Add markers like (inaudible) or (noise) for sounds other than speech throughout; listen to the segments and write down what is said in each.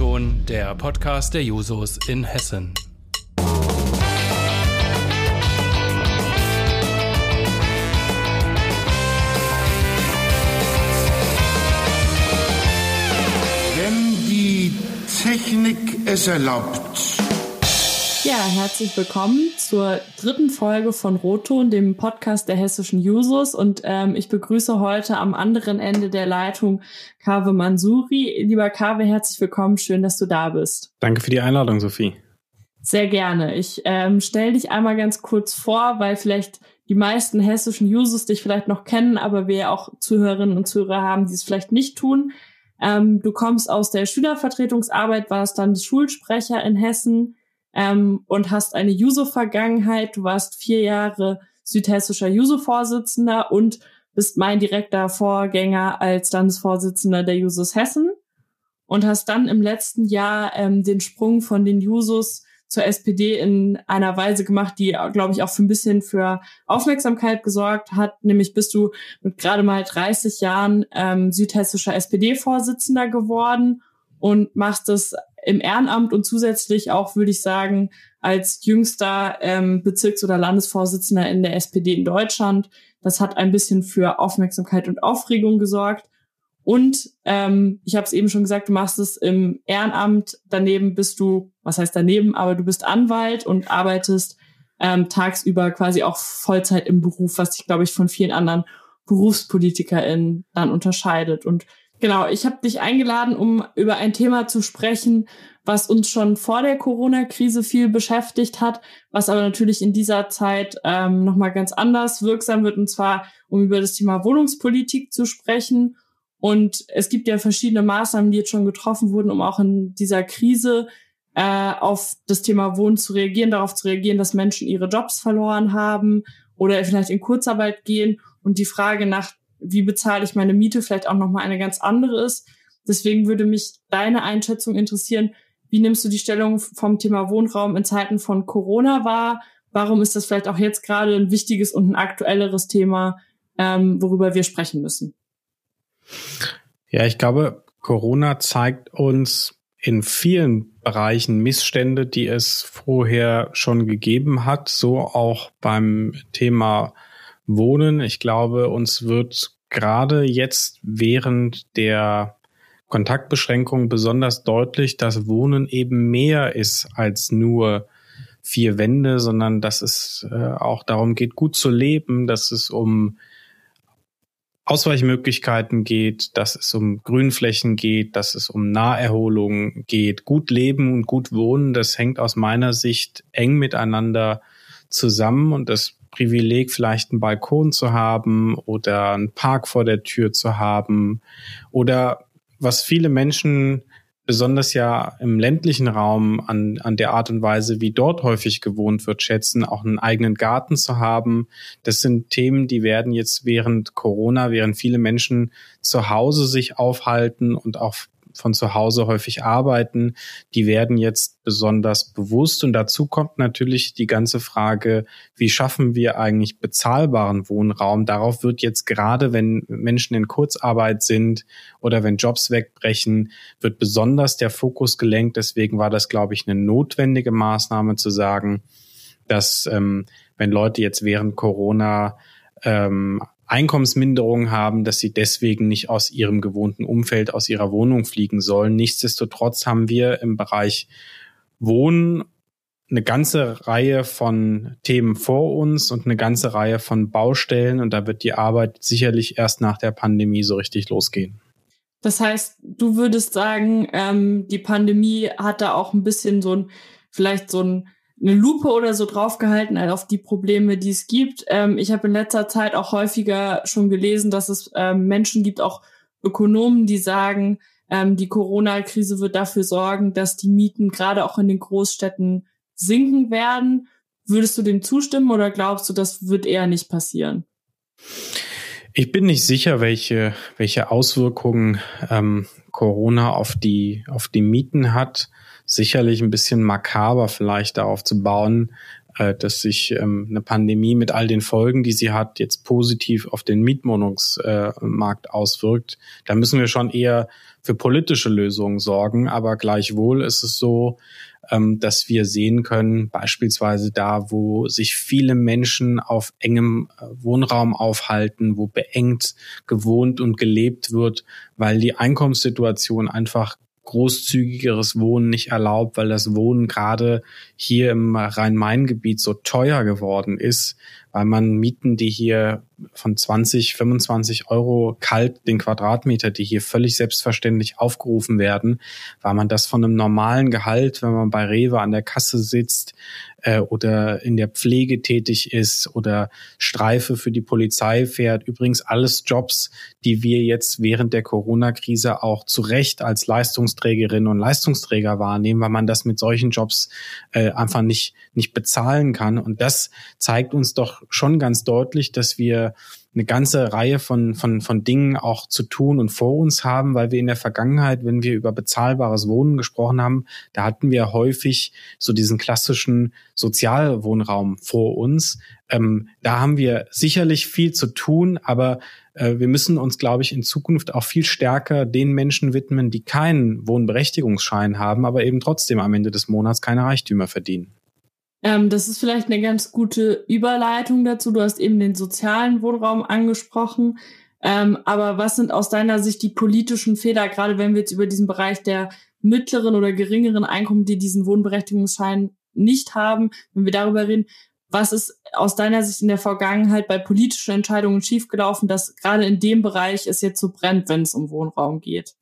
O-Ton, der Podcast der Jusos in Hessen. Wenn die Technik es erlaubt. Ja, herzlich willkommen zur dritten Folge von Roton, dem Podcast der hessischen Jusos. Und ähm, ich begrüße heute am anderen Ende der Leitung Kave Mansuri. Lieber Kave, herzlich willkommen. Schön, dass du da bist. Danke für die Einladung, Sophie. Sehr gerne. Ich ähm, stelle dich einmal ganz kurz vor, weil vielleicht die meisten hessischen Jusos dich vielleicht noch kennen, aber wir auch Zuhörerinnen und Zuhörer haben, die es vielleicht nicht tun. Ähm, du kommst aus der Schülervertretungsarbeit, warst dann Schulsprecher in Hessen ähm, und hast eine Juso-Vergangenheit. Du warst vier Jahre südhessischer Juso-Vorsitzender und bist mein direkter Vorgänger als Landesvorsitzender der Jusos Hessen und hast dann im letzten Jahr ähm, den Sprung von den Jusos zur SPD in einer Weise gemacht, die, glaube ich, auch für ein bisschen für Aufmerksamkeit gesorgt hat. Nämlich bist du mit gerade mal 30 Jahren ähm, südhessischer SPD-Vorsitzender geworden und machst es im Ehrenamt und zusätzlich auch, würde ich sagen, als jüngster ähm, Bezirks- oder Landesvorsitzender in der SPD in Deutschland. Das hat ein bisschen für Aufmerksamkeit und Aufregung gesorgt. Und ähm, ich habe es eben schon gesagt, du machst es im Ehrenamt. Daneben bist du, was heißt daneben, aber du bist Anwalt und arbeitest ähm, tagsüber quasi auch Vollzeit im Beruf, was dich, glaube ich, von vielen anderen BerufspolitikerInnen dann unterscheidet. Und Genau, ich habe dich eingeladen, um über ein Thema zu sprechen, was uns schon vor der Corona-Krise viel beschäftigt hat, was aber natürlich in dieser Zeit ähm, nochmal ganz anders wirksam wird, und zwar um über das Thema Wohnungspolitik zu sprechen. Und es gibt ja verschiedene Maßnahmen, die jetzt schon getroffen wurden, um auch in dieser Krise äh, auf das Thema Wohnen zu reagieren, darauf zu reagieren, dass Menschen ihre Jobs verloren haben oder vielleicht in Kurzarbeit gehen. Und die Frage nach wie bezahle ich meine Miete, vielleicht auch nochmal eine ganz andere ist. Deswegen würde mich deine Einschätzung interessieren. Wie nimmst du die Stellung vom Thema Wohnraum in Zeiten von Corona wahr? Warum ist das vielleicht auch jetzt gerade ein wichtiges und ein aktuelleres Thema, ähm, worüber wir sprechen müssen? Ja, ich glaube, Corona zeigt uns in vielen Bereichen Missstände, die es vorher schon gegeben hat, so auch beim Thema Wohnen. Ich glaube, uns wird gerade jetzt während der Kontaktbeschränkungen besonders deutlich, dass Wohnen eben mehr ist als nur vier Wände, sondern dass es äh, auch darum geht, gut zu leben, dass es um Ausweichmöglichkeiten geht, dass es um Grünflächen geht, dass es um Naherholung geht. Gut leben und gut wohnen, das hängt aus meiner Sicht eng miteinander zusammen und das Privileg, vielleicht einen Balkon zu haben oder einen Park vor der Tür zu haben oder was viele Menschen besonders ja im ländlichen Raum an, an der Art und Weise, wie dort häufig gewohnt wird, schätzen, auch einen eigenen Garten zu haben. Das sind Themen, die werden jetzt während Corona, während viele Menschen zu Hause sich aufhalten und auch von zu Hause häufig arbeiten, die werden jetzt besonders bewusst. Und dazu kommt natürlich die ganze Frage, wie schaffen wir eigentlich bezahlbaren Wohnraum? Darauf wird jetzt gerade, wenn Menschen in Kurzarbeit sind oder wenn Jobs wegbrechen, wird besonders der Fokus gelenkt. Deswegen war das, glaube ich, eine notwendige Maßnahme zu sagen, dass ähm, wenn Leute jetzt während Corona ähm, Einkommensminderung haben, dass sie deswegen nicht aus ihrem gewohnten Umfeld, aus ihrer Wohnung fliegen sollen. Nichtsdestotrotz haben wir im Bereich Wohnen eine ganze Reihe von Themen vor uns und eine ganze Reihe von Baustellen und da wird die Arbeit sicherlich erst nach der Pandemie so richtig losgehen. Das heißt, du würdest sagen, ähm, die Pandemie hat da auch ein bisschen so ein, vielleicht so ein eine Lupe oder so draufgehalten halt auf die Probleme, die es gibt. Ähm, ich habe in letzter Zeit auch häufiger schon gelesen, dass es ähm, Menschen gibt, auch Ökonomen, die sagen, ähm, die Corona-Krise wird dafür sorgen, dass die Mieten gerade auch in den Großstädten sinken werden. Würdest du dem zustimmen oder glaubst du, das wird eher nicht passieren? Ich bin nicht sicher, welche, welche Auswirkungen ähm, Corona auf die, auf die Mieten hat sicherlich ein bisschen makaber vielleicht darauf zu bauen, äh, dass sich ähm, eine Pandemie mit all den Folgen, die sie hat, jetzt positiv auf den Mietwohnungsmarkt äh, auswirkt. Da müssen wir schon eher für politische Lösungen sorgen. Aber gleichwohl ist es so, ähm, dass wir sehen können, beispielsweise da, wo sich viele Menschen auf engem äh, Wohnraum aufhalten, wo beengt gewohnt und gelebt wird, weil die Einkommenssituation einfach großzügigeres Wohnen nicht erlaubt, weil das Wohnen gerade hier im Rhein-Main-Gebiet so teuer geworden ist, weil man Mieten, die hier von 20, 25 Euro kalt den Quadratmeter, die hier völlig selbstverständlich aufgerufen werden, weil man das von einem normalen Gehalt, wenn man bei Rewe an der Kasse sitzt äh, oder in der Pflege tätig ist oder Streife für die Polizei fährt. Übrigens alles Jobs, die wir jetzt während der Corona-Krise auch zu Recht als Leistungsträgerinnen und Leistungsträger wahrnehmen, weil man das mit solchen Jobs äh, einfach nicht, nicht bezahlen kann. Und das zeigt uns doch schon ganz deutlich, dass wir eine ganze Reihe von, von, von Dingen auch zu tun und vor uns haben, weil wir in der Vergangenheit, wenn wir über bezahlbares Wohnen gesprochen haben, da hatten wir häufig so diesen klassischen Sozialwohnraum vor uns. Ähm, da haben wir sicherlich viel zu tun, aber äh, wir müssen uns, glaube ich, in Zukunft auch viel stärker den Menschen widmen, die keinen Wohnberechtigungsschein haben, aber eben trotzdem am Ende des Monats keine Reichtümer verdienen. Ähm, das ist vielleicht eine ganz gute Überleitung dazu. Du hast eben den sozialen Wohnraum angesprochen. Ähm, aber was sind aus deiner Sicht die politischen Fehler, gerade wenn wir jetzt über diesen Bereich der mittleren oder geringeren Einkommen, die diesen Wohnberechtigungsschein nicht haben, wenn wir darüber reden, was ist aus deiner Sicht in der Vergangenheit bei politischen Entscheidungen schiefgelaufen, dass gerade in dem Bereich es jetzt so brennt, wenn es um Wohnraum geht?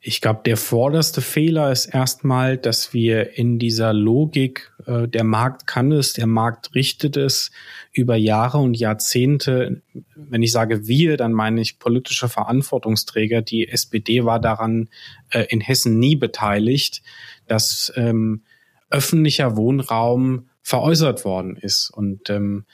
Ich glaube, der vorderste Fehler ist erstmal, dass wir in dieser Logik, äh, der Markt kann es, der Markt richtet es, über Jahre und Jahrzehnte, wenn ich sage wir, dann meine ich politische Verantwortungsträger. Die SPD war daran äh, in Hessen nie beteiligt, dass ähm, öffentlicher Wohnraum veräußert worden ist. Und ähm,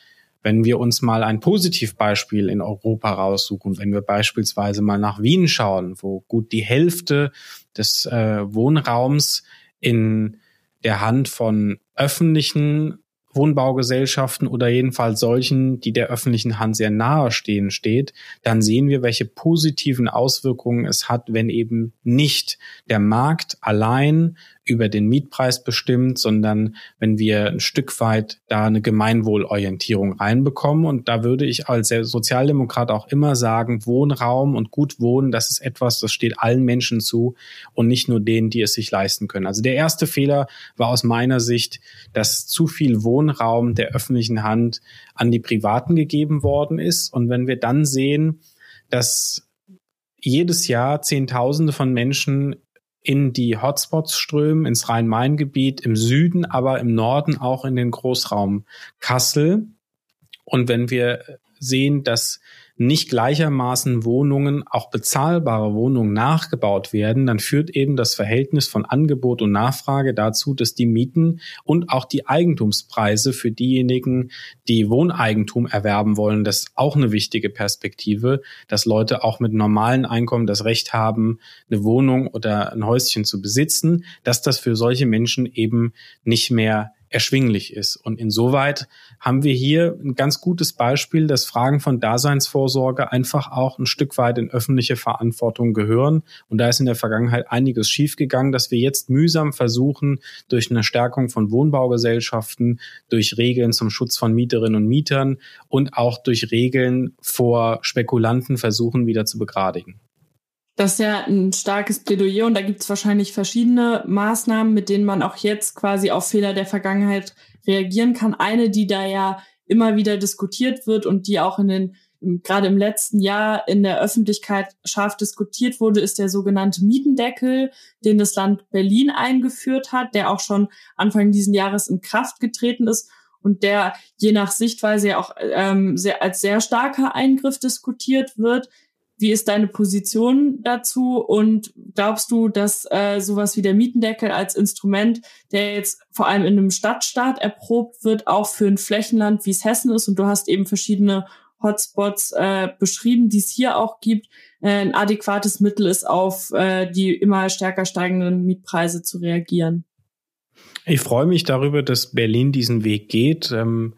wenn wir uns mal ein Positivbeispiel in Europa raussuchen, wenn wir beispielsweise mal nach Wien schauen, wo gut die Hälfte des äh, Wohnraums in der Hand von öffentlichen Wohnbaugesellschaften oder jedenfalls solchen, die der öffentlichen Hand sehr nahe stehen, steht, dann sehen wir, welche positiven Auswirkungen es hat, wenn eben nicht der Markt allein über den Mietpreis bestimmt, sondern wenn wir ein Stück weit da eine Gemeinwohlorientierung reinbekommen. Und da würde ich als Sozialdemokrat auch immer sagen, Wohnraum und gut wohnen, das ist etwas, das steht allen Menschen zu und nicht nur denen, die es sich leisten können. Also der erste Fehler war aus meiner Sicht, dass zu viel Wohnraum der öffentlichen Hand an die Privaten gegeben worden ist. Und wenn wir dann sehen, dass jedes Jahr Zehntausende von Menschen in die Hotspots strömen, ins Rhein-Main-Gebiet, im Süden, aber im Norden auch in den Großraum Kassel. Und wenn wir sehen, dass nicht gleichermaßen Wohnungen, auch bezahlbare Wohnungen nachgebaut werden, dann führt eben das Verhältnis von Angebot und Nachfrage dazu, dass die Mieten und auch die Eigentumspreise für diejenigen, die Wohneigentum erwerben wollen, das ist auch eine wichtige Perspektive, dass Leute auch mit normalen Einkommen das Recht haben, eine Wohnung oder ein Häuschen zu besitzen, dass das für solche Menschen eben nicht mehr erschwinglich ist. Und insoweit haben wir hier ein ganz gutes Beispiel, dass Fragen von Daseinsvorsorge einfach auch ein Stück weit in öffentliche Verantwortung gehören. Und da ist in der Vergangenheit einiges schiefgegangen, dass wir jetzt mühsam versuchen, durch eine Stärkung von Wohnbaugesellschaften, durch Regeln zum Schutz von Mieterinnen und Mietern und auch durch Regeln vor Spekulanten versuchen, wieder zu begradigen. Das ist ja ein starkes Plädoyer und da gibt es wahrscheinlich verschiedene Maßnahmen, mit denen man auch jetzt quasi auf Fehler der Vergangenheit reagieren kann. Eine, die da ja immer wieder diskutiert wird und die auch in den gerade im letzten Jahr in der Öffentlichkeit scharf diskutiert wurde, ist der sogenannte Mietendeckel, den das Land Berlin eingeführt hat, der auch schon Anfang diesen Jahres in Kraft getreten ist und der je nach Sichtweise ja auch ähm, sehr, als sehr starker Eingriff diskutiert wird. Wie ist deine Position dazu? Und glaubst du, dass äh, sowas wie der Mietendeckel als Instrument, der jetzt vor allem in einem Stadtstaat erprobt wird, auch für ein Flächenland, wie es Hessen ist, und du hast eben verschiedene Hotspots äh, beschrieben, die es hier auch gibt, äh, ein adäquates Mittel ist, auf äh, die immer stärker steigenden Mietpreise zu reagieren? Ich freue mich darüber, dass Berlin diesen Weg geht. Ähm,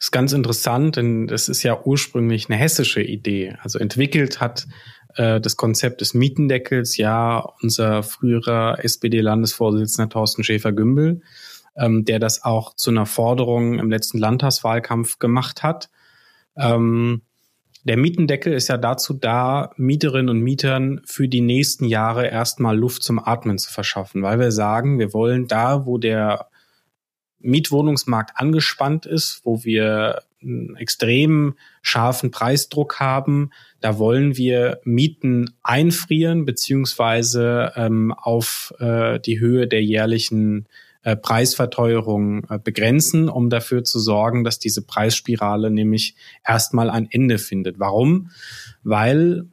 ist ganz interessant, denn das ist ja ursprünglich eine hessische Idee. Also entwickelt hat äh, das Konzept des Mietendeckels ja unser früherer SPD-Landesvorsitzender Thorsten Schäfer-Gümbel, ähm, der das auch zu einer Forderung im letzten Landtagswahlkampf gemacht hat. Ähm, der Mietendeckel ist ja dazu da, Mieterinnen und Mietern für die nächsten Jahre erstmal Luft zum Atmen zu verschaffen, weil wir sagen, wir wollen da, wo der Mietwohnungsmarkt angespannt ist, wo wir einen extrem scharfen Preisdruck haben, da wollen wir Mieten einfrieren beziehungsweise ähm, auf äh, die Höhe der jährlichen äh, Preisverteuerung äh, begrenzen, um dafür zu sorgen, dass diese Preisspirale nämlich erstmal ein Ende findet. Warum? Weil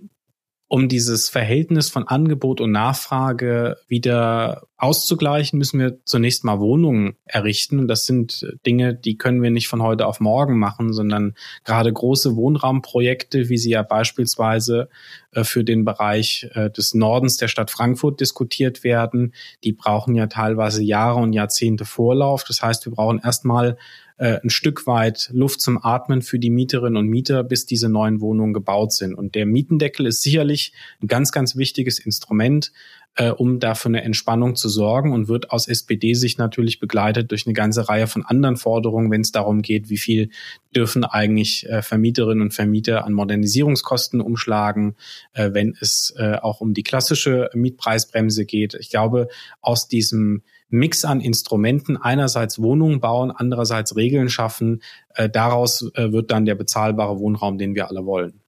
um dieses Verhältnis von Angebot und Nachfrage wieder auszugleichen, müssen wir zunächst mal Wohnungen errichten. Und das sind Dinge, die können wir nicht von heute auf morgen machen, sondern gerade große Wohnraumprojekte, wie sie ja beispielsweise äh, für den Bereich äh, des Nordens der Stadt Frankfurt diskutiert werden, die brauchen ja teilweise Jahre und Jahrzehnte Vorlauf. Das heißt, wir brauchen erstmal äh, ein Stück weit Luft zum Atmen für die Mieterinnen und Mieter, bis diese neuen Wohnungen gebaut sind. Und der Mietendeckel ist sicherlich ein ganz, ganz wichtiges Instrument, äh, um dafür eine Entspannung zu sorgen und wird aus SPD-Sicht natürlich begleitet durch eine ganze Reihe von anderen Forderungen, wenn es darum geht, wie viel dürfen eigentlich äh, Vermieterinnen und Vermieter an Modernisierungskosten umschlagen, äh, wenn es äh, auch um die klassische Mietpreisbremse geht. Ich glaube, aus diesem Mix an Instrumenten, einerseits Wohnungen bauen, andererseits Regeln schaffen. Äh, daraus äh, wird dann der bezahlbare Wohnraum, den wir alle wollen.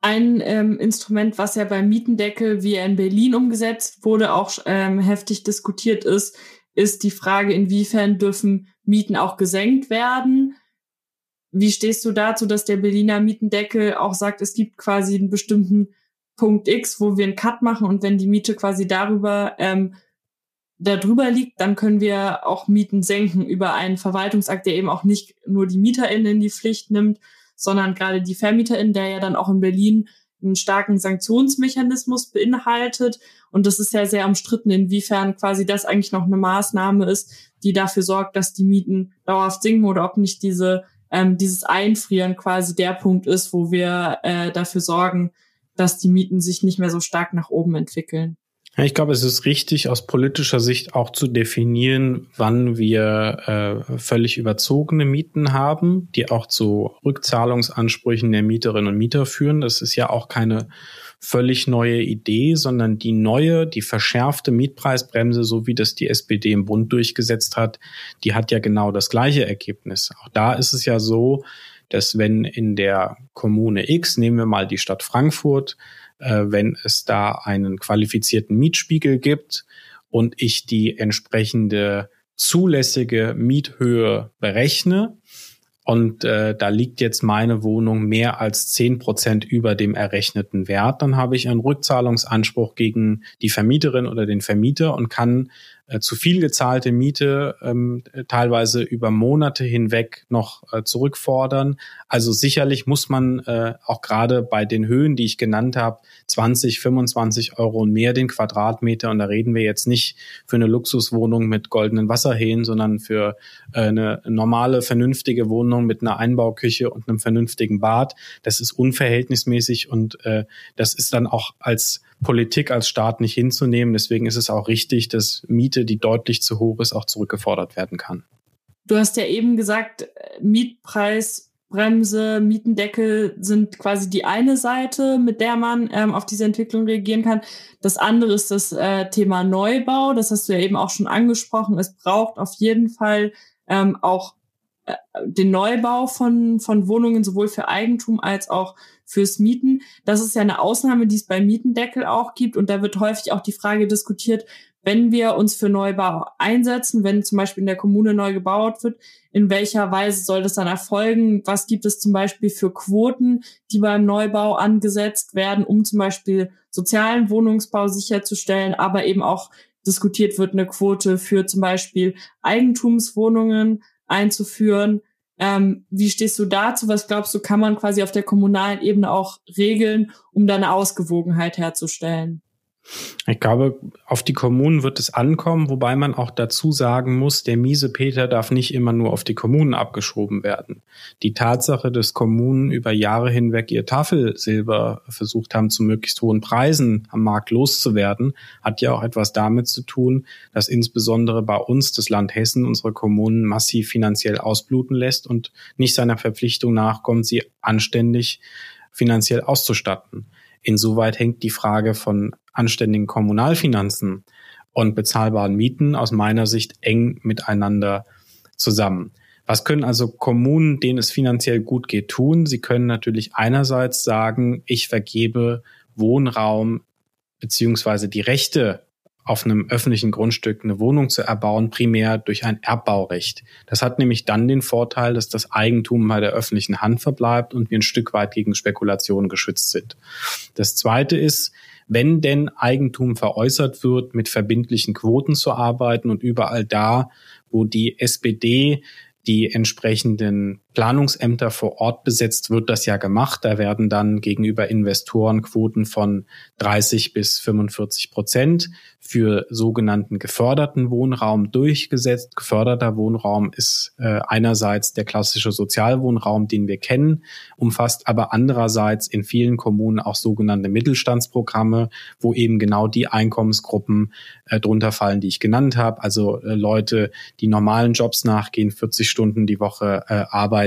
Ein ähm, Instrument, was ja beim Mietendeckel, wie er in Berlin umgesetzt wurde, auch ähm, heftig diskutiert ist, ist die Frage, inwiefern dürfen Mieten auch gesenkt werden. Wie stehst du dazu, dass der Berliner Mietendeckel auch sagt, es gibt quasi einen bestimmten Punkt X, wo wir einen Cut machen und wenn die Miete quasi darüber ähm, da drüber liegt, dann können wir auch Mieten senken über einen Verwaltungsakt, der eben auch nicht nur die MieterInnen in die Pflicht nimmt, sondern gerade die VermieterInnen, der ja dann auch in Berlin einen starken Sanktionsmechanismus beinhaltet. Und das ist ja sehr umstritten, inwiefern quasi das eigentlich noch eine Maßnahme ist, die dafür sorgt, dass die Mieten dauerhaft sinken oder ob nicht diese, ähm, dieses Einfrieren quasi der Punkt ist, wo wir äh, dafür sorgen, dass die Mieten sich nicht mehr so stark nach oben entwickeln. Ich glaube, es ist richtig, aus politischer Sicht auch zu definieren, wann wir äh, völlig überzogene Mieten haben, die auch zu Rückzahlungsansprüchen der Mieterinnen und Mieter führen. Das ist ja auch keine völlig neue Idee, sondern die neue, die verschärfte Mietpreisbremse, so wie das die SPD im Bund durchgesetzt hat, die hat ja genau das gleiche Ergebnis. Auch da ist es ja so, dass wenn in der Kommune X, nehmen wir mal die Stadt Frankfurt, äh, wenn es da einen qualifizierten Mietspiegel gibt und ich die entsprechende zulässige Miethöhe berechne, und äh, da liegt jetzt meine Wohnung mehr als zehn Prozent über dem errechneten Wert, dann habe ich einen Rückzahlungsanspruch gegen die Vermieterin oder den Vermieter und kann äh, zu viel gezahlte Miete ähm, teilweise über Monate hinweg noch äh, zurückfordern. Also sicherlich muss man äh, auch gerade bei den Höhen, die ich genannt habe, 20, 25 Euro und mehr den Quadratmeter. Und da reden wir jetzt nicht für eine Luxuswohnung mit goldenen Wasserhähnen, sondern für äh, eine normale, vernünftige Wohnung mit einer Einbauküche und einem vernünftigen Bad. Das ist unverhältnismäßig und äh, das ist dann auch als Politik als Staat nicht hinzunehmen. Deswegen ist es auch richtig, dass Miete, die deutlich zu hoch ist, auch zurückgefordert werden kann. Du hast ja eben gesagt, Mietpreisbremse, Mietendeckel sind quasi die eine Seite, mit der man ähm, auf diese Entwicklung reagieren kann. Das andere ist das äh, Thema Neubau. Das hast du ja eben auch schon angesprochen. Es braucht auf jeden Fall ähm, auch äh, den Neubau von, von Wohnungen sowohl für Eigentum als auch fürs Mieten. Das ist ja eine Ausnahme, die es beim Mietendeckel auch gibt. Und da wird häufig auch die Frage diskutiert, wenn wir uns für Neubau einsetzen, wenn zum Beispiel in der Kommune neu gebaut wird, in welcher Weise soll das dann erfolgen? Was gibt es zum Beispiel für Quoten, die beim Neubau angesetzt werden, um zum Beispiel sozialen Wohnungsbau sicherzustellen, aber eben auch diskutiert wird eine Quote für zum Beispiel Eigentumswohnungen einzuführen. Ähm, wie stehst du dazu? Was glaubst du, kann man quasi auf der kommunalen Ebene auch regeln, um da eine Ausgewogenheit herzustellen? Ich glaube, auf die Kommunen wird es ankommen, wobei man auch dazu sagen muss, der miese Peter darf nicht immer nur auf die Kommunen abgeschoben werden. Die Tatsache, dass Kommunen über Jahre hinweg ihr Tafelsilber versucht haben, zu möglichst hohen Preisen am Markt loszuwerden, hat ja auch etwas damit zu tun, dass insbesondere bei uns das Land Hessen unsere Kommunen massiv finanziell ausbluten lässt und nicht seiner Verpflichtung nachkommt, sie anständig finanziell auszustatten. Insoweit hängt die Frage von anständigen Kommunalfinanzen und bezahlbaren Mieten aus meiner Sicht eng miteinander zusammen. Was können also Kommunen, denen es finanziell gut geht, tun? Sie können natürlich einerseits sagen, ich vergebe Wohnraum beziehungsweise die Rechte auf einem öffentlichen Grundstück eine Wohnung zu erbauen, primär durch ein Erbbaurecht. Das hat nämlich dann den Vorteil, dass das Eigentum bei der öffentlichen Hand verbleibt und wir ein Stück weit gegen Spekulationen geschützt sind. Das Zweite ist, wenn denn Eigentum veräußert wird, mit verbindlichen Quoten zu arbeiten und überall da, wo die SPD die entsprechenden Planungsämter vor Ort besetzt, wird das ja gemacht. Da werden dann gegenüber Investoren Quoten von 30 bis 45 Prozent für sogenannten geförderten Wohnraum durchgesetzt. Geförderter Wohnraum ist äh, einerseits der klassische Sozialwohnraum, den wir kennen, umfasst aber andererseits in vielen Kommunen auch sogenannte Mittelstandsprogramme, wo eben genau die Einkommensgruppen äh, drunter fallen, die ich genannt habe. Also äh, Leute, die normalen Jobs nachgehen, 40 Stunden die Woche äh, arbeiten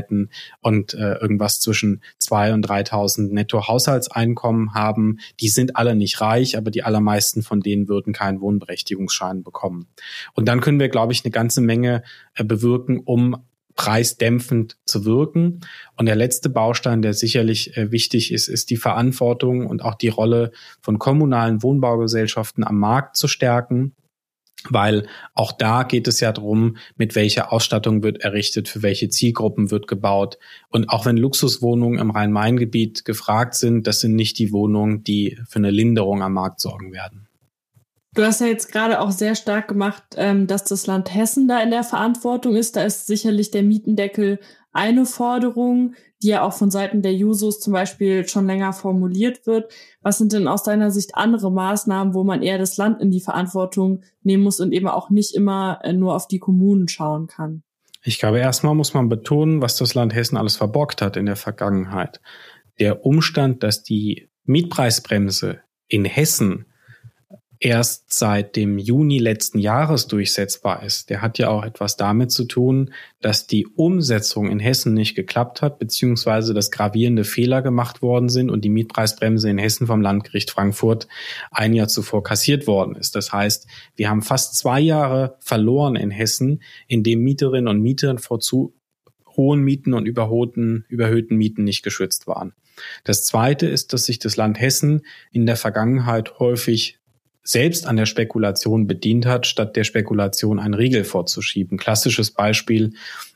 und äh, irgendwas zwischen zwei und 3.000 Netto-Haushaltseinkommen haben. Die sind alle nicht reich, aber die allermeisten von denen würden kein keinen Wohnberechtigungsschein bekommen. Und dann können wir, glaube ich, eine ganze Menge äh, bewirken, um preisdämpfend zu wirken. Und der letzte Baustein, der sicherlich äh, wichtig ist, ist die Verantwortung und auch die Rolle von kommunalen Wohnbaugesellschaften am Markt zu stärken. Weil auch da geht es ja darum, mit welcher Ausstattung wird errichtet, für welche Zielgruppen wird gebaut. Und auch wenn Luxuswohnungen im Rhein-Main-Gebiet gefragt sind, das sind nicht die Wohnungen, die für eine Linderung am Markt sorgen werden. Du hast ja jetzt gerade auch sehr stark gemacht, ähm, dass das Land Hessen da in der Verantwortung ist. Da ist sicherlich der Mietendeckel eine Forderung, die ja auch von Seiten der Jusos zum Beispiel schon länger formuliert wird. Was sind denn aus deiner Sicht andere Maßnahmen, wo man eher das Land in die Verantwortung nehmen muss und eben auch nicht immer äh, nur auf die Kommunen schauen kann? Ich glaube, erstmal muss man betonen, was das Land Hessen alles verbockt hat in der Vergangenheit. Der Umstand, dass die Mietpreisbremse in Hessen erst seit dem Juni letzten Jahres durchsetzbar ist, der hat ja auch etwas damit zu tun, dass die Umsetzung in Hessen nicht geklappt hat, beziehungsweise dass gravierende Fehler gemacht worden sind und die Mietpreisbremse in Hessen vom Landgericht Frankfurt ein Jahr zuvor kassiert worden ist. Das heißt, wir haben fast zwei Jahre verloren in Hessen, in dem Mieterinnen und Mieter vor zu hohen Mieten und überhöhten, überhöhten Mieten nicht geschützt waren. Das Zweite ist, dass sich das Land Hessen in der Vergangenheit häufig selbst an der Spekulation bedient hat, statt der Spekulation einen Riegel vorzuschieben. Klassisches Beispiel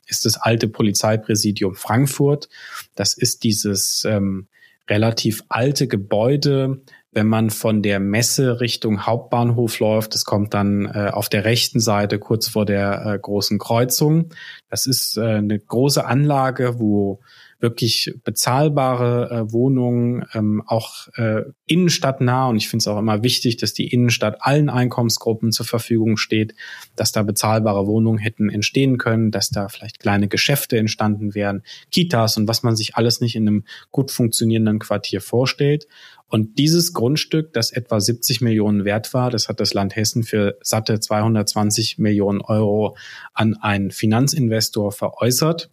ist das alte Polizeipräsidium Frankfurt. Das ist dieses ähm, relativ alte Gebäude, wenn man von der Messe Richtung Hauptbahnhof läuft. Das kommt dann äh, auf der rechten Seite kurz vor der äh, großen Kreuzung. Das ist äh, eine große Anlage, wo wirklich bezahlbare äh, Wohnungen, ähm, auch äh, innenstadtnah. Und ich finde es auch immer wichtig, dass die Innenstadt allen Einkommensgruppen zur Verfügung steht, dass da bezahlbare Wohnungen hätten entstehen können, dass da vielleicht kleine Geschäfte entstanden wären, Kitas und was man sich alles nicht in einem gut funktionierenden Quartier vorstellt. Und dieses Grundstück, das etwa 70 Millionen wert war, das hat das Land Hessen für satte 220 Millionen Euro an einen Finanzinvestor veräußert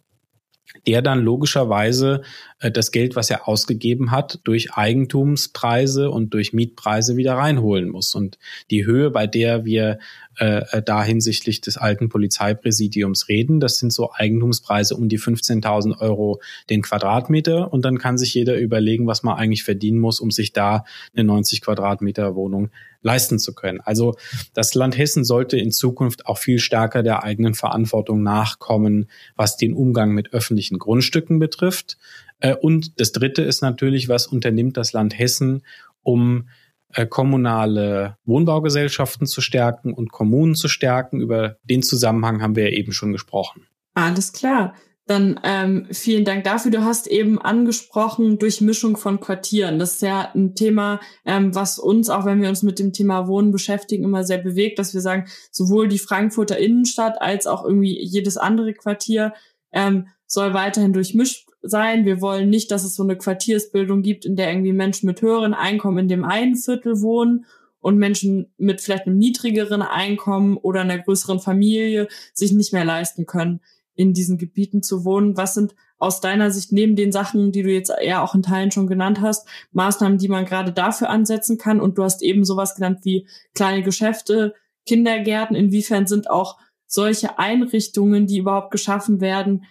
der dann logischerweise das Geld, was er ausgegeben hat, durch Eigentumspreise und durch Mietpreise wieder reinholen muss. Und die Höhe, bei der wir äh, äh da hinsichtlich des alten Polizeipräsidiums reden, das sind so Eigentumspreise um die 15.000 Euro den Quadratmeter. Und dann kann sich jeder überlegen, was man eigentlich verdienen muss, um sich da eine 90 Quadratmeter Wohnung leisten zu können. Also das Land Hessen sollte in Zukunft auch viel stärker der eigenen Verantwortung nachkommen, was den Umgang mit öffentlichen Grundstücken betrifft. Äh, und das Dritte ist natürlich, was unternimmt das Land Hessen, um äh, kommunale Wohnbaugesellschaften zu stärken und Kommunen zu stärken. Über den Zusammenhang haben wir ja eben schon gesprochen. Alles klar. Dann ähm, vielen Dank dafür. Du hast eben angesprochen Durchmischung von Quartieren. Das ist ja ein Thema, ähm, was uns, auch wenn wir uns mit dem Thema Wohnen beschäftigen, immer sehr bewegt, dass wir sagen, sowohl die Frankfurter Innenstadt als auch irgendwie jedes andere Quartier ähm, soll weiterhin durchmischt sein. Wir wollen nicht, dass es so eine Quartiersbildung gibt, in der irgendwie Menschen mit höheren Einkommen in dem einen Viertel wohnen und Menschen mit vielleicht einem niedrigeren Einkommen oder einer größeren Familie sich nicht mehr leisten können in diesen Gebieten zu wohnen. Was sind aus deiner Sicht neben den Sachen, die du jetzt eher auch in Teilen schon genannt hast, Maßnahmen, die man gerade dafür ansetzen kann? Und du hast eben sowas genannt wie kleine Geschäfte, Kindergärten. Inwiefern sind auch solche Einrichtungen, die überhaupt geschaffen werden,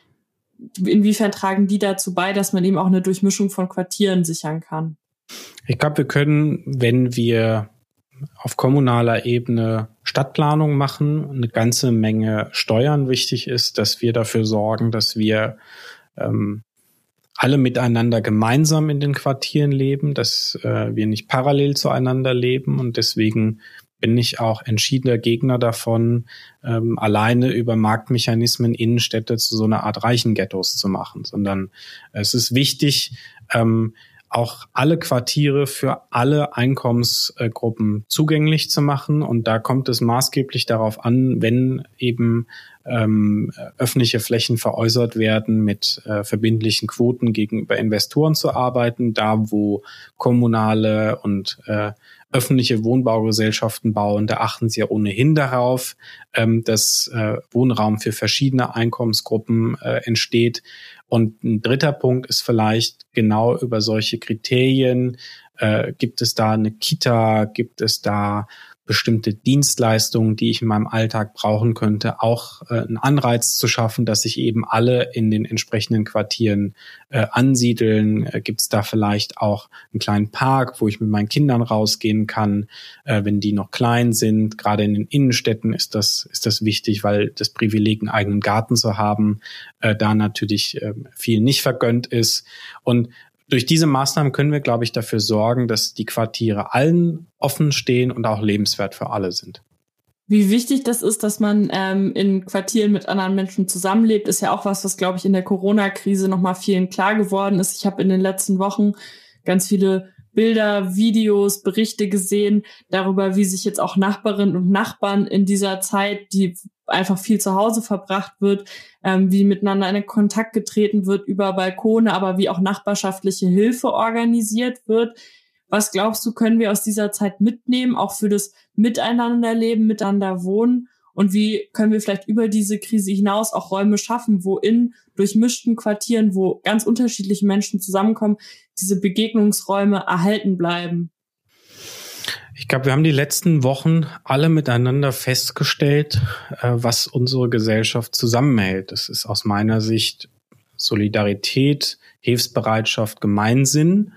inwiefern tragen die dazu bei, dass man eben auch eine Durchmischung von Quartieren sichern kann? Ich glaube, wir können, wenn wir auf kommunaler Ebene Stadtplanung machen, eine ganze Menge steuern. Wichtig ist, dass wir dafür sorgen, dass wir ähm, alle miteinander gemeinsam in den Quartieren leben, dass äh, wir nicht parallel zueinander leben und deswegen bin ich auch entschiedener Gegner davon, ähm, alleine über Marktmechanismen Innenstädte zu so einer Art reichen Ghettos zu machen, sondern es ist wichtig, ähm, auch alle Quartiere für alle Einkommensgruppen zugänglich zu machen. Und da kommt es maßgeblich darauf an, wenn eben ähm, öffentliche Flächen veräußert werden, mit äh, verbindlichen Quoten gegenüber Investoren zu arbeiten, da wo kommunale und äh, öffentliche Wohnbaugesellschaften bauen, da achten sie ja ohnehin darauf, ähm, dass äh, Wohnraum für verschiedene Einkommensgruppen äh, entsteht. Und ein dritter Punkt ist vielleicht genau über solche Kriterien. Äh, gibt es da eine Kita? Gibt es da bestimmte Dienstleistungen, die ich in meinem Alltag brauchen könnte, auch äh, einen Anreiz zu schaffen, dass sich eben alle in den entsprechenden Quartieren äh, ansiedeln. Äh, Gibt es da vielleicht auch einen kleinen Park, wo ich mit meinen Kindern rausgehen kann, äh, wenn die noch klein sind. Gerade in den Innenstädten ist das, ist das wichtig, weil das Privileg, einen eigenen Garten zu haben, äh, da natürlich äh, viel nicht vergönnt ist. Und durch diese Maßnahmen können wir, glaube ich, dafür sorgen, dass die Quartiere allen offen stehen und auch lebenswert für alle sind. Wie wichtig das ist, dass man ähm, in Quartieren mit anderen Menschen zusammenlebt, ist ja auch was, was, glaube ich, in der Corona-Krise nochmal vielen klar geworden ist. Ich habe in den letzten Wochen ganz viele Bilder, Videos, Berichte gesehen darüber, wie sich jetzt auch Nachbarinnen und Nachbarn in dieser Zeit, die einfach viel zu Hause verbracht wird, ähm, wie miteinander in Kontakt getreten wird über Balkone, aber wie auch nachbarschaftliche Hilfe organisiert wird. Was glaubst du, können wir aus dieser Zeit mitnehmen, auch für das Miteinanderleben, miteinander wohnen? Und wie können wir vielleicht über diese Krise hinaus auch Räume schaffen, wo in durchmischten Quartieren, wo ganz unterschiedliche Menschen zusammenkommen, diese Begegnungsräume erhalten bleiben? Ich glaube, wir haben die letzten Wochen alle miteinander festgestellt, äh, was unsere Gesellschaft zusammenhält. Das ist aus meiner Sicht Solidarität, Hilfsbereitschaft, Gemeinsinn.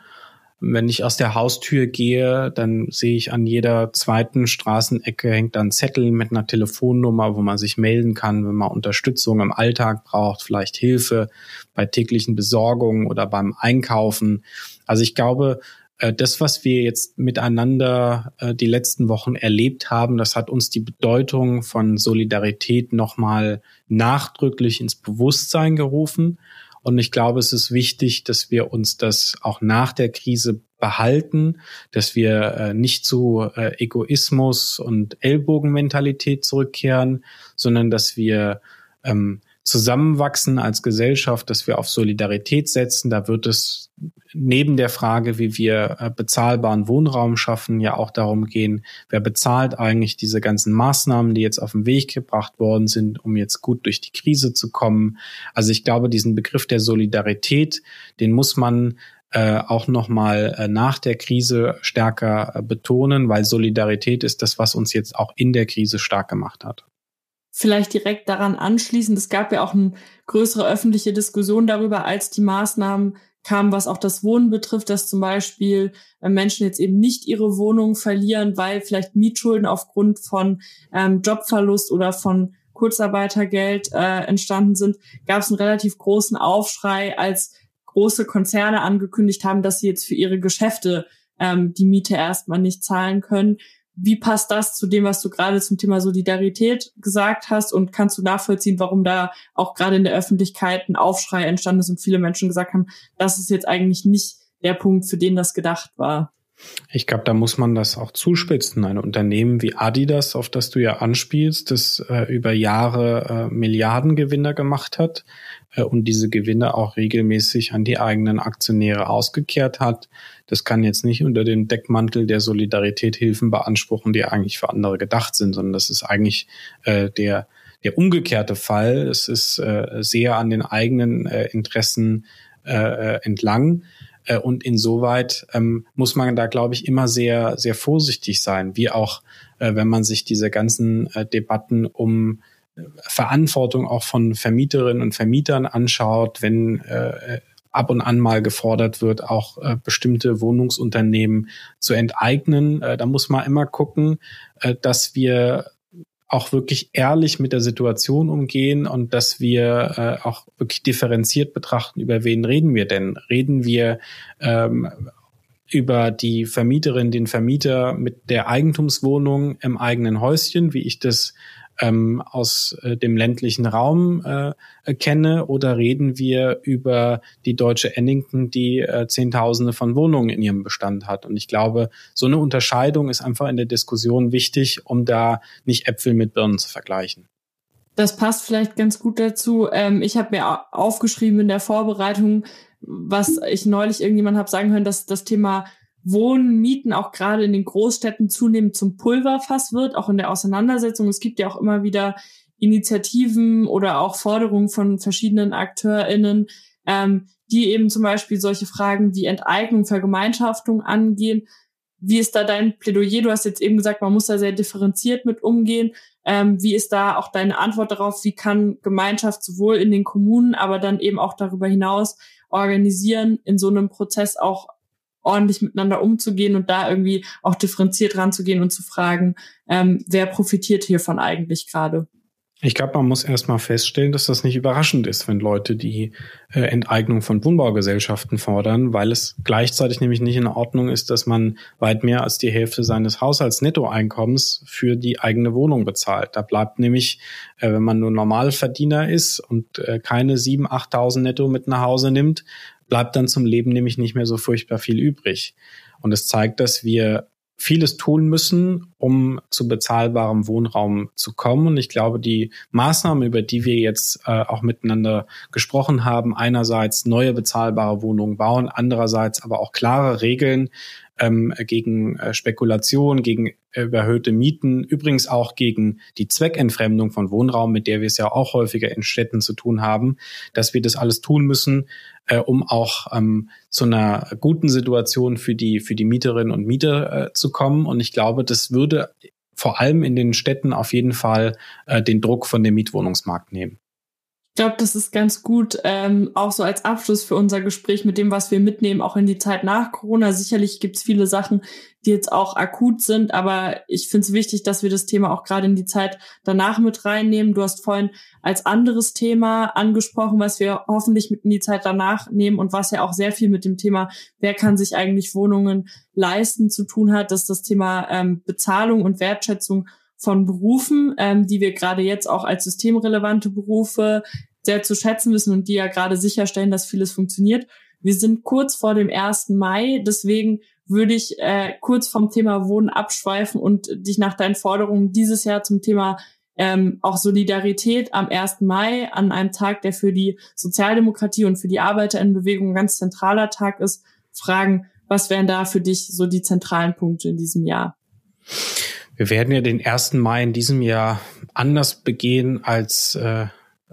Wenn ich aus der Haustür gehe, dann sehe ich an jeder zweiten Straßenecke hängt dann Zettel mit einer Telefonnummer, wo man sich melden kann, wenn man Unterstützung im Alltag braucht, vielleicht Hilfe bei täglichen Besorgungen oder beim Einkaufen. Also ich glaube, das, was wir jetzt miteinander äh, die letzten Wochen erlebt haben, das hat uns die Bedeutung von Solidarität nochmal nachdrücklich ins Bewusstsein gerufen. Und ich glaube, es ist wichtig, dass wir uns das auch nach der Krise behalten, dass wir äh, nicht zu Egoismus und Ellbogenmentalität zurückkehren, sondern dass wir ähm, zusammenwachsen als Gesellschaft, dass wir auf Solidarität setzen. Da wird es neben der Frage, wie wir äh, bezahlbaren Wohnraum schaffen, ja auch darum gehen, wer bezahlt eigentlich diese ganzen Maßnahmen, die jetzt auf den Weg gebracht worden sind, um jetzt gut durch die Krise zu kommen. Also ich glaube, diesen Begriff der Solidarität, den muss man äh, auch nochmal äh, nach der Krise stärker betonen, weil Solidarität ist das, was uns jetzt auch in der Krise stark gemacht hat vielleicht direkt daran anschließend, es gab ja auch eine größere öffentliche Diskussion darüber, als die Maßnahmen kamen, was auch das Wohnen betrifft, dass zum Beispiel äh, Menschen jetzt eben nicht ihre Wohnung verlieren, weil vielleicht Mietschulden aufgrund von ähm, Jobverlust oder von Kurzarbeitergeld äh, entstanden sind, gab es einen relativ großen Aufschrei, als große Konzerne angekündigt haben, dass sie jetzt für ihre Geschäfte ähm, die Miete erstmal nicht zahlen können. Wie passt das zu dem, was du gerade zum Thema Solidarität gesagt hast? Und kannst du nachvollziehen, warum da auch gerade in der Öffentlichkeit ein Aufschrei entstanden ist und viele Menschen gesagt haben, das ist jetzt eigentlich nicht der Punkt, für den das gedacht war? Ich glaube, da muss man das auch zuspitzen. Ein Unternehmen wie Adidas, auf das du ja anspielst, das äh, über Jahre äh, Milliardengewinne gemacht hat äh, und diese Gewinne auch regelmäßig an die eigenen Aktionäre ausgekehrt hat, das kann jetzt nicht unter dem Deckmantel der Solidarität Hilfen beanspruchen, die eigentlich für andere gedacht sind, sondern das ist eigentlich äh, der der umgekehrte Fall. Es ist äh, sehr an den eigenen äh, Interessen äh, äh entlang. Äh, und insoweit ähm, muss man da, glaube ich, immer sehr, sehr vorsichtig sein, wie auch, äh, wenn man sich diese ganzen äh, Debatten um äh, Verantwortung auch von Vermieterinnen und Vermietern anschaut, wenn äh, ab und an mal gefordert wird, auch äh, bestimmte Wohnungsunternehmen zu enteignen. Äh, da muss man immer gucken, äh, dass wir auch wirklich ehrlich mit der Situation umgehen und dass wir äh, auch wirklich differenziert betrachten, über wen reden wir denn? Reden wir ähm, über die Vermieterin, den Vermieter mit der Eigentumswohnung im eigenen Häuschen, wie ich das ähm, aus äh, dem ländlichen Raum äh, kenne, oder reden wir über die deutsche Ennington, die äh, Zehntausende von Wohnungen in ihrem Bestand hat? Und ich glaube, so eine Unterscheidung ist einfach in der Diskussion wichtig, um da nicht Äpfel mit Birnen zu vergleichen. Das passt vielleicht ganz gut dazu. Ähm, ich habe mir aufgeschrieben in der Vorbereitung, was ich neulich irgendjemand habe sagen hören, dass das Thema Wohnen, Mieten auch gerade in den Großstädten zunehmend zum Pulverfass wird, auch in der Auseinandersetzung. Es gibt ja auch immer wieder Initiativen oder auch Forderungen von verschiedenen AkteurInnen, ähm, die eben zum Beispiel solche Fragen wie Enteignung, Vergemeinschaftung angehen. Wie ist da dein Plädoyer? Du hast jetzt eben gesagt, man muss da sehr differenziert mit umgehen. Ähm, wie ist da auch deine Antwort darauf? Wie kann Gemeinschaft sowohl in den Kommunen, aber dann eben auch darüber hinaus organisieren, in so einem Prozess auch ordentlich miteinander umzugehen und da irgendwie auch differenziert ranzugehen und zu fragen, ähm, wer profitiert hiervon eigentlich gerade? Ich glaube, man muss erstmal feststellen, dass das nicht überraschend ist, wenn Leute die äh, Enteignung von Wohnbaugesellschaften fordern, weil es gleichzeitig nämlich nicht in Ordnung ist, dass man weit mehr als die Hälfte seines Haushaltsnettoeinkommens für die eigene Wohnung bezahlt. Da bleibt nämlich, äh, wenn man nur Normalverdiener ist und äh, keine 7.000, 8.000 netto mit nach Hause nimmt, bleibt dann zum Leben nämlich nicht mehr so furchtbar viel übrig. Und es zeigt, dass wir vieles tun müssen, um zu bezahlbarem Wohnraum zu kommen. Und ich glaube, die Maßnahmen, über die wir jetzt äh, auch miteinander gesprochen haben, einerseits neue bezahlbare Wohnungen bauen, andererseits aber auch klare Regeln ähm, gegen äh, Spekulation, gegen überhöhte Mieten, übrigens auch gegen die Zweckentfremdung von Wohnraum, mit der wir es ja auch häufiger in Städten zu tun haben, dass wir das alles tun müssen, äh, um auch ähm, zu einer guten Situation für die, für die Mieterinnen und Mieter äh, zu kommen. Und ich glaube, das würde vor allem in den Städten auf jeden Fall äh, den Druck von dem Mietwohnungsmarkt nehmen. Ich glaube, das ist ganz gut, ähm, auch so als Abschluss für unser Gespräch mit dem, was wir mitnehmen, auch in die Zeit nach Corona. Sicherlich gibt es viele Sachen, die jetzt auch akut sind, aber ich finde es wichtig, dass wir das Thema auch gerade in die Zeit danach mit reinnehmen. Du hast vorhin als anderes Thema angesprochen, was wir hoffentlich mit in die Zeit danach nehmen und was ja auch sehr viel mit dem Thema, wer kann sich eigentlich Wohnungen leisten, zu tun hat, dass das Thema ähm, Bezahlung und Wertschätzung von Berufen, ähm, die wir gerade jetzt auch als systemrelevante Berufe sehr zu schätzen wissen und die ja gerade sicherstellen, dass vieles funktioniert. Wir sind kurz vor dem 1. Mai, deswegen würde ich äh, kurz vom Thema Wohnen abschweifen und dich nach deinen Forderungen dieses Jahr zum Thema ähm, auch Solidarität am 1. Mai an einem Tag, der für die Sozialdemokratie und für die Arbeiterinnenbewegung ein ganz zentraler Tag ist, fragen, was wären da für dich so die zentralen Punkte in diesem Jahr? Wir werden ja den 1. Mai in diesem Jahr anders begehen als äh,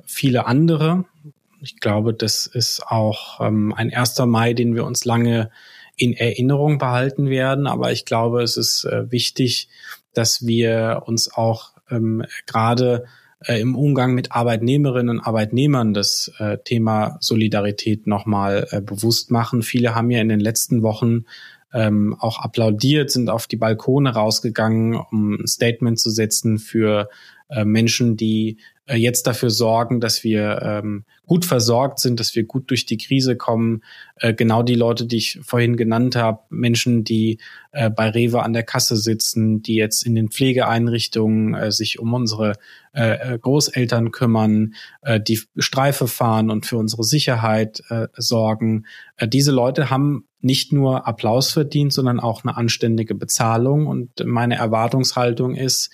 viele andere. Ich glaube, das ist auch ähm, ein 1. Mai, den wir uns lange in Erinnerung behalten werden. Aber ich glaube, es ist äh, wichtig, dass wir uns auch ähm, gerade äh, im Umgang mit Arbeitnehmerinnen und Arbeitnehmern das äh, Thema Solidarität nochmal äh, bewusst machen. Viele haben ja in den letzten Wochen ähm, auch applaudiert, sind auf die Balkone rausgegangen, um ein Statement zu setzen für äh, Menschen, die äh, jetzt dafür sorgen, dass wir ähm, gut versorgt sind, dass wir gut durch die Krise kommen. Äh, genau die Leute, die ich vorhin genannt habe, Menschen, die äh, bei Rewe an der Kasse sitzen, die jetzt in den Pflegeeinrichtungen äh, sich um unsere äh, äh Großeltern kümmern, äh, die Streife fahren und für unsere Sicherheit sorgen. Diese Leute haben nicht nur Applaus verdient, sondern auch eine anständige Bezahlung. Und meine Erwartungshaltung ist,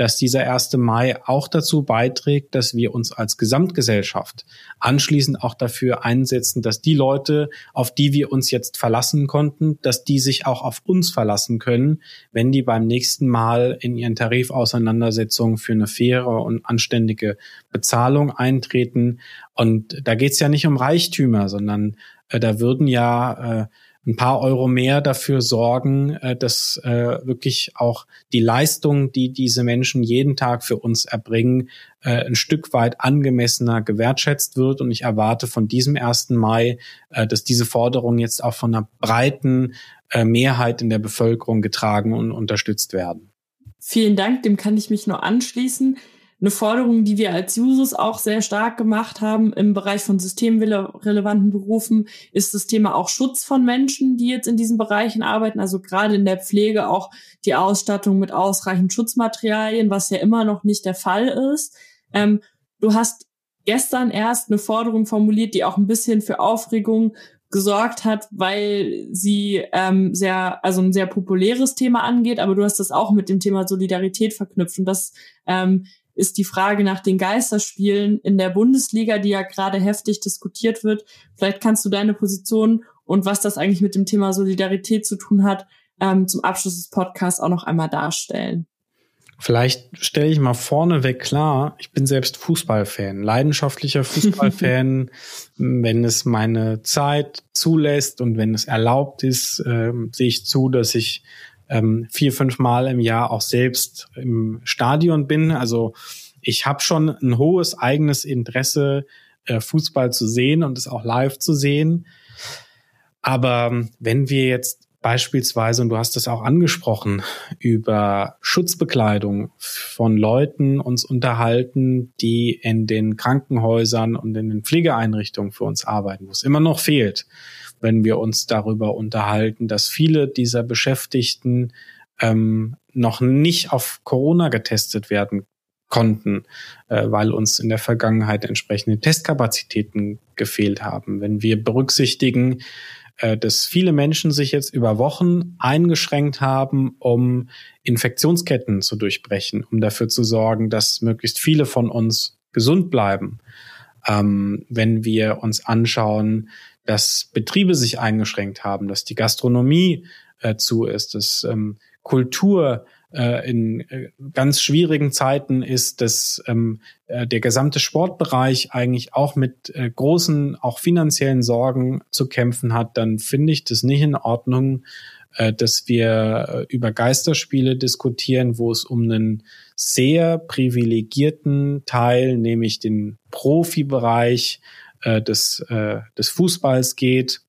dass dieser 1. Mai auch dazu beiträgt, dass wir uns als Gesamtgesellschaft anschließend auch dafür einsetzen, dass die Leute, auf die wir uns jetzt verlassen konnten, dass die sich auch auf uns verlassen können, wenn die beim nächsten Mal in ihren Tarifauseinandersetzungen für eine faire und anständige Bezahlung eintreten. Und da geht es ja nicht um Reichtümer, sondern äh, da würden ja äh, ein paar Euro mehr dafür sorgen, äh, dass äh, wirklich auch die Leistung, die diese Menschen jeden Tag für uns erbringen, äh, ein Stück weit angemessener gewertschätzt wird. Und ich erwarte von diesem 1. Mai, dass diese Forderungen jetzt auch von einer breiten Mehrheit in der Bevölkerung getragen und unterstützt werden. Vielen Dank, dem kann ich mich nur anschließen. Eine Forderung, die wir als Jusos auch sehr stark gemacht haben im Bereich von systemrelevanten Berufen, ist das Thema auch Schutz von Menschen, die jetzt in diesen Bereichen arbeiten. Also gerade in der Pflege auch die Ausstattung mit ausreichend Schutzmaterialien, was ja immer noch nicht der Fall ist. Ähm, du hast gestern erst eine Forderung formuliert, die auch ein bisschen für Aufregung gesorgt hat, weil sie ähm, sehr, also ein sehr populäres Thema angeht, aber du hast das auch mit dem Thema Solidarität verknüpft. Und das ähm, ist die Frage nach den Geisterspielen in der Bundesliga, die ja gerade heftig diskutiert wird. Vielleicht kannst du deine Position und was das eigentlich mit dem Thema Solidarität zu tun hat, ähm, zum Abschluss des Podcasts auch noch einmal darstellen. Vielleicht stelle ich mal vorneweg klar, ich bin selbst Fußballfan, leidenschaftlicher Fußballfan. (laughs) wenn es meine Zeit zulässt und wenn es erlaubt ist, äh, sehe ich zu, dass ich ähm, vier, fünf Mal im Jahr auch selbst im Stadion bin. Also ich habe schon ein hohes eigenes Interesse, äh, Fußball zu sehen und es auch live zu sehen. Aber wenn wir jetzt beispielsweise, und du hast es auch angesprochen, über Schutzbekleidung von Leuten uns unterhalten, die in den Krankenhäusern und in den Pflegeeinrichtungen für uns arbeiten, wo es immer noch fehlt, wenn wir uns darüber unterhalten, dass viele dieser Beschäftigten ähm, noch nicht auf Corona getestet werden konnten, äh, weil uns in der Vergangenheit entsprechende Testkapazitäten gefehlt haben. Wenn wir berücksichtigen, äh, dass viele Menschen sich jetzt über Wochen eingeschränkt haben, um Infektionsketten zu durchbrechen, um dafür zu sorgen, dass möglichst viele von uns gesund bleiben. Ähm, wenn wir uns anschauen, dass Betriebe sich eingeschränkt haben, dass die Gastronomie äh, zu ist, dass ähm, Kultur äh, in äh, ganz schwierigen Zeiten ist, dass ähm, äh, der gesamte Sportbereich eigentlich auch mit äh, großen, auch finanziellen Sorgen zu kämpfen hat, dann finde ich das nicht in Ordnung, äh, dass wir äh, über Geisterspiele diskutieren, wo es um einen sehr privilegierten Teil, nämlich den Profibereich äh, des, äh, des Fußballs geht,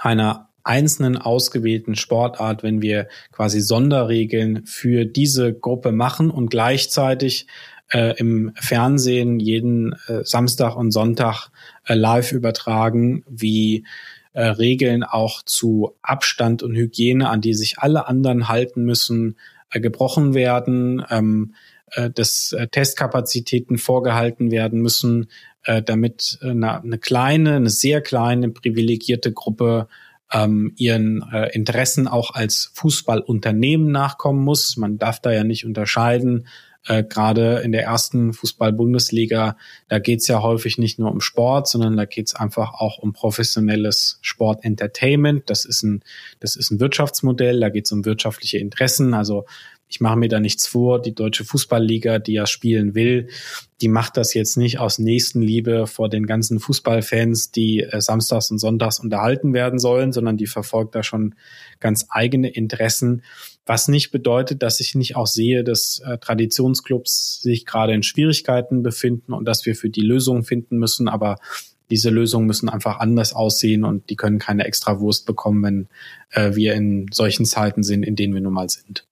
einer einzelnen ausgewählten Sportart, wenn wir quasi Sonderregeln für diese Gruppe machen und gleichzeitig äh, im Fernsehen jeden äh, Samstag und Sonntag äh, live übertragen, wie äh, Regeln auch zu Abstand und Hygiene, an die sich alle anderen halten müssen, äh, gebrochen werden, ähm, äh, dass äh, Testkapazitäten vorgehalten werden müssen, äh, damit eine, eine kleine, eine sehr kleine privilegierte Gruppe ähm, ihren äh, Interessen auch als Fußballunternehmen nachkommen muss. Man darf da ja nicht unterscheiden. Äh, Gerade in der ersten Fußball-Bundesliga, da geht's ja häufig nicht nur um Sport, sondern da geht's einfach auch um professionelles Sport-Entertainment. Das ist ein, das ist ein Wirtschaftsmodell, da geht's um wirtschaftliche Interessen. Also ich mache mir da nichts vor. Die deutsche Fußballliga, die ja spielen will, die macht das jetzt nicht aus Nächstenliebe vor den ganzen Fußballfans, die äh, samstags und sonntags unterhalten werden sollen, sondern die verfolgt da schon ganz eigene Interessen. Was nicht bedeutet, dass ich nicht auch sehe, dass äh, Traditionsclubs sich gerade in Schwierigkeiten befinden und dass wir für die Lösung finden müssen. Aber diese Lösungen müssen einfach anders aussehen und die können keine extra Wurst bekommen, wenn äh, wir in solchen Zeiten sind, in denen wir nun mal sind.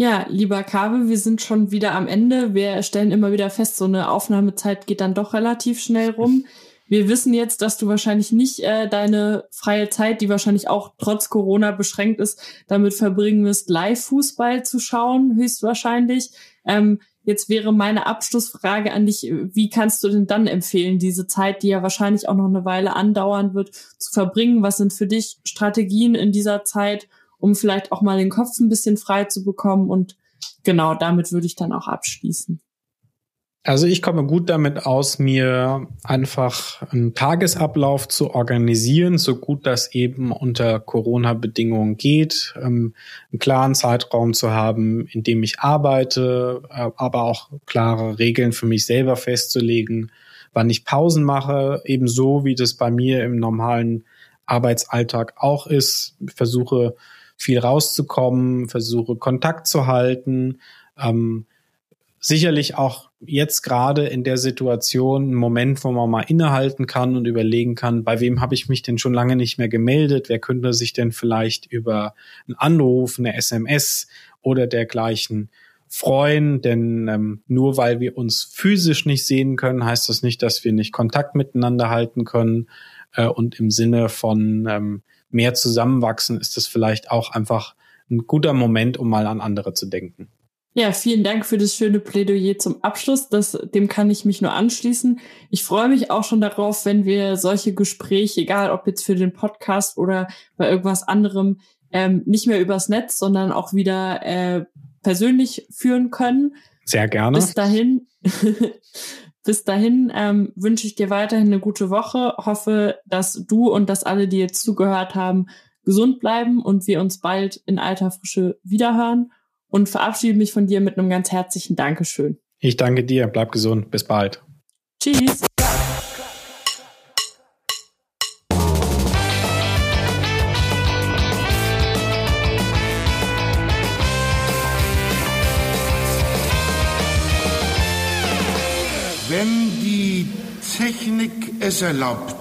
Ja, lieber Kabe, wir sind schon wieder am Ende. Wir stellen immer wieder fest, so eine Aufnahmezeit geht dann doch relativ schnell rum. Wir wissen jetzt, dass du wahrscheinlich nicht äh, deine freie Zeit, die wahrscheinlich auch trotz Corona beschränkt ist, damit verbringen wirst, Live-Fußball zu schauen, höchstwahrscheinlich. Ähm, jetzt wäre meine Abschlussfrage an dich, wie kannst du denn dann empfehlen, diese Zeit, die ja wahrscheinlich auch noch eine Weile andauern wird, zu verbringen? Was sind für dich Strategien in dieser Zeit? Um vielleicht auch mal den Kopf ein bisschen frei zu bekommen. Und genau damit würde ich dann auch abschließen. Also ich komme gut damit aus, mir einfach einen Tagesablauf zu organisieren, so gut das eben unter Corona-Bedingungen geht, ähm, einen klaren Zeitraum zu haben, in dem ich arbeite, äh, aber auch klare Regeln für mich selber festzulegen, wann ich Pausen mache, ebenso wie das bei mir im normalen Arbeitsalltag auch ist. Ich versuche viel rauszukommen, versuche Kontakt zu halten. Ähm, sicherlich auch jetzt gerade in der Situation ein Moment, wo man mal innehalten kann und überlegen kann, bei wem habe ich mich denn schon lange nicht mehr gemeldet? Wer könnte sich denn vielleicht über einen Anruf, eine SMS oder dergleichen freuen? Denn ähm, nur weil wir uns physisch nicht sehen können, heißt das nicht, dass wir nicht Kontakt miteinander halten können. Äh, und im Sinne von ähm, mehr zusammenwachsen, ist das vielleicht auch einfach ein guter Moment, um mal an andere zu denken. Ja, vielen Dank für das schöne Plädoyer zum Abschluss. Das, dem kann ich mich nur anschließen. Ich freue mich auch schon darauf, wenn wir solche Gespräche, egal ob jetzt für den Podcast oder bei irgendwas anderem, ähm, nicht mehr übers Netz, sondern auch wieder äh, persönlich führen können. Sehr gerne. Bis dahin, (laughs) bis dahin ähm, wünsche ich dir weiterhin eine gute Woche. Hoffe, dass du und dass alle, die jetzt zugehört haben, gesund bleiben und wir uns bald in alter Frische wiederhören. Und verabschiede mich von dir mit einem ganz herzlichen Dankeschön. Ich danke dir. Bleib gesund. Bis bald. Tschüss. es erlaubt.